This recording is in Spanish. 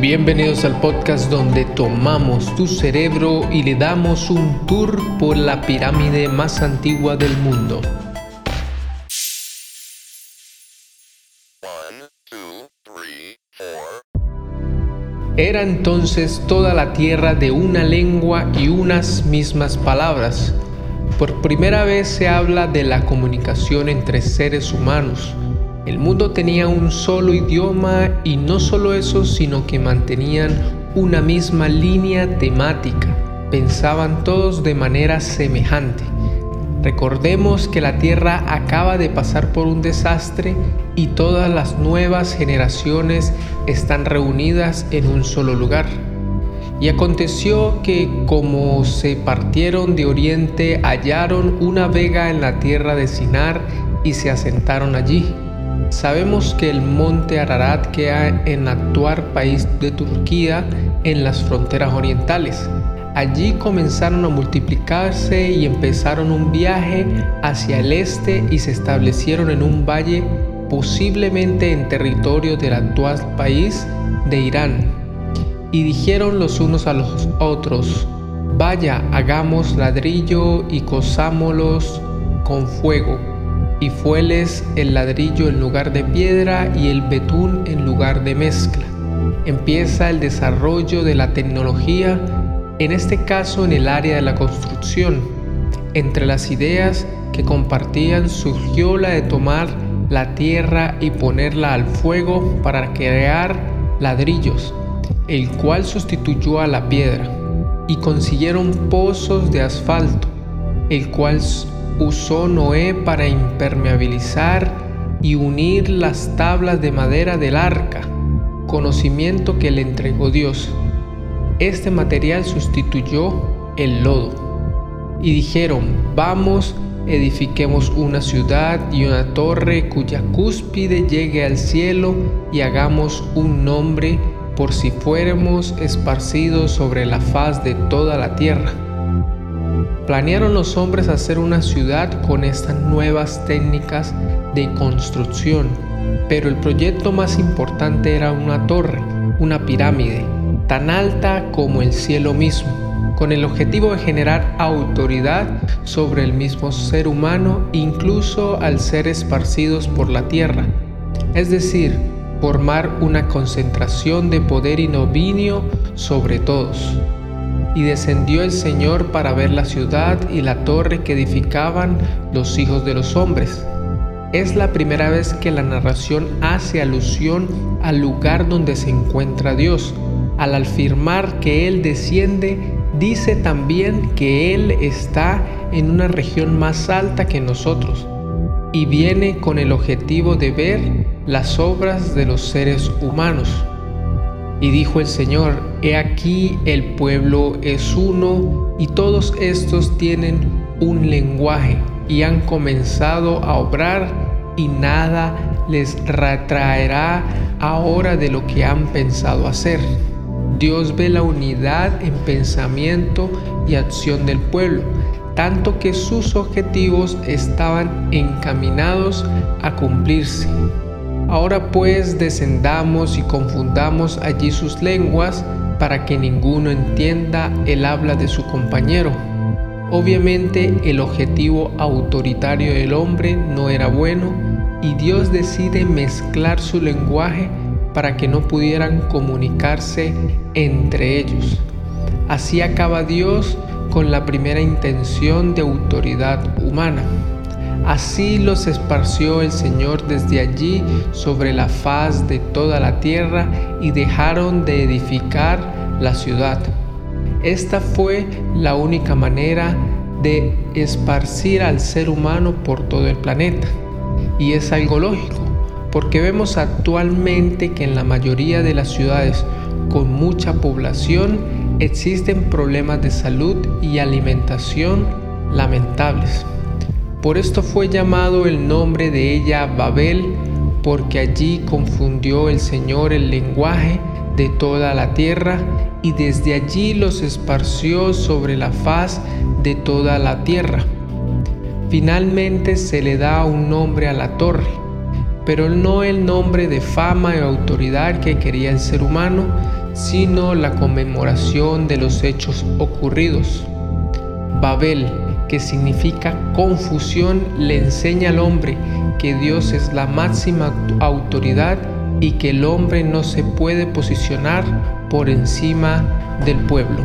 Bienvenidos al podcast donde tomamos tu cerebro y le damos un tour por la pirámide más antigua del mundo. Era entonces toda la tierra de una lengua y unas mismas palabras. Por primera vez se habla de la comunicación entre seres humanos el mundo tenía un solo idioma y no solo eso, sino que mantenían una misma línea temática. Pensaban todos de manera semejante. Recordemos que la Tierra acaba de pasar por un desastre y todas las nuevas generaciones están reunidas en un solo lugar. Y aconteció que como se partieron de oriente, hallaron una vega en la tierra de Sinar y se asentaron allí. Sabemos que el monte Ararat queda en actual país de Turquía en las fronteras orientales. Allí comenzaron a multiplicarse y empezaron un viaje hacia el este y se establecieron en un valle posiblemente en territorio del actual país de Irán. Y dijeron los unos a los otros, vaya, hagamos ladrillo y cosámoslos con fuego y fueles el ladrillo en lugar de piedra y el betún en lugar de mezcla. Empieza el desarrollo de la tecnología, en este caso en el área de la construcción. Entre las ideas que compartían surgió la de tomar la tierra y ponerla al fuego para crear ladrillos, el cual sustituyó a la piedra, y consiguieron pozos de asfalto, el cual usó Noé para impermeabilizar y unir las tablas de madera del arca, conocimiento que le entregó Dios. Este material sustituyó el lodo. Y dijeron, vamos, edifiquemos una ciudad y una torre cuya cúspide llegue al cielo y hagamos un nombre por si fuéramos esparcidos sobre la faz de toda la tierra. Planearon los hombres hacer una ciudad con estas nuevas técnicas de construcción, pero el proyecto más importante era una torre, una pirámide, tan alta como el cielo mismo, con el objetivo de generar autoridad sobre el mismo ser humano, incluso al ser esparcidos por la tierra, es decir, formar una concentración de poder y dominio sobre todos. Y descendió el Señor para ver la ciudad y la torre que edificaban los hijos de los hombres. Es la primera vez que la narración hace alusión al lugar donde se encuentra Dios. Al afirmar que Él desciende, dice también que Él está en una región más alta que nosotros y viene con el objetivo de ver las obras de los seres humanos. Y dijo el Señor, He aquí el pueblo es uno y todos estos tienen un lenguaje y han comenzado a obrar y nada les retraerá ahora de lo que han pensado hacer. Dios ve la unidad en pensamiento y acción del pueblo, tanto que sus objetivos estaban encaminados a cumplirse. Ahora pues descendamos y confundamos allí sus lenguas para que ninguno entienda el habla de su compañero. Obviamente el objetivo autoritario del hombre no era bueno y Dios decide mezclar su lenguaje para que no pudieran comunicarse entre ellos. Así acaba Dios con la primera intención de autoridad humana. Así los esparció el Señor desde allí sobre la faz de toda la tierra y dejaron de edificar la ciudad. Esta fue la única manera de esparcir al ser humano por todo el planeta. Y es algo lógico, porque vemos actualmente que en la mayoría de las ciudades con mucha población existen problemas de salud y alimentación lamentables. Por esto fue llamado el nombre de ella Babel, porque allí confundió el Señor el lenguaje de toda la tierra y desde allí los esparció sobre la faz de toda la tierra. Finalmente se le da un nombre a la torre, pero no el nombre de fama y autoridad que quería el ser humano, sino la conmemoración de los hechos ocurridos. Babel, que significa confusión, le enseña al hombre que Dios es la máxima autoridad y que el hombre no se puede posicionar por encima del pueblo.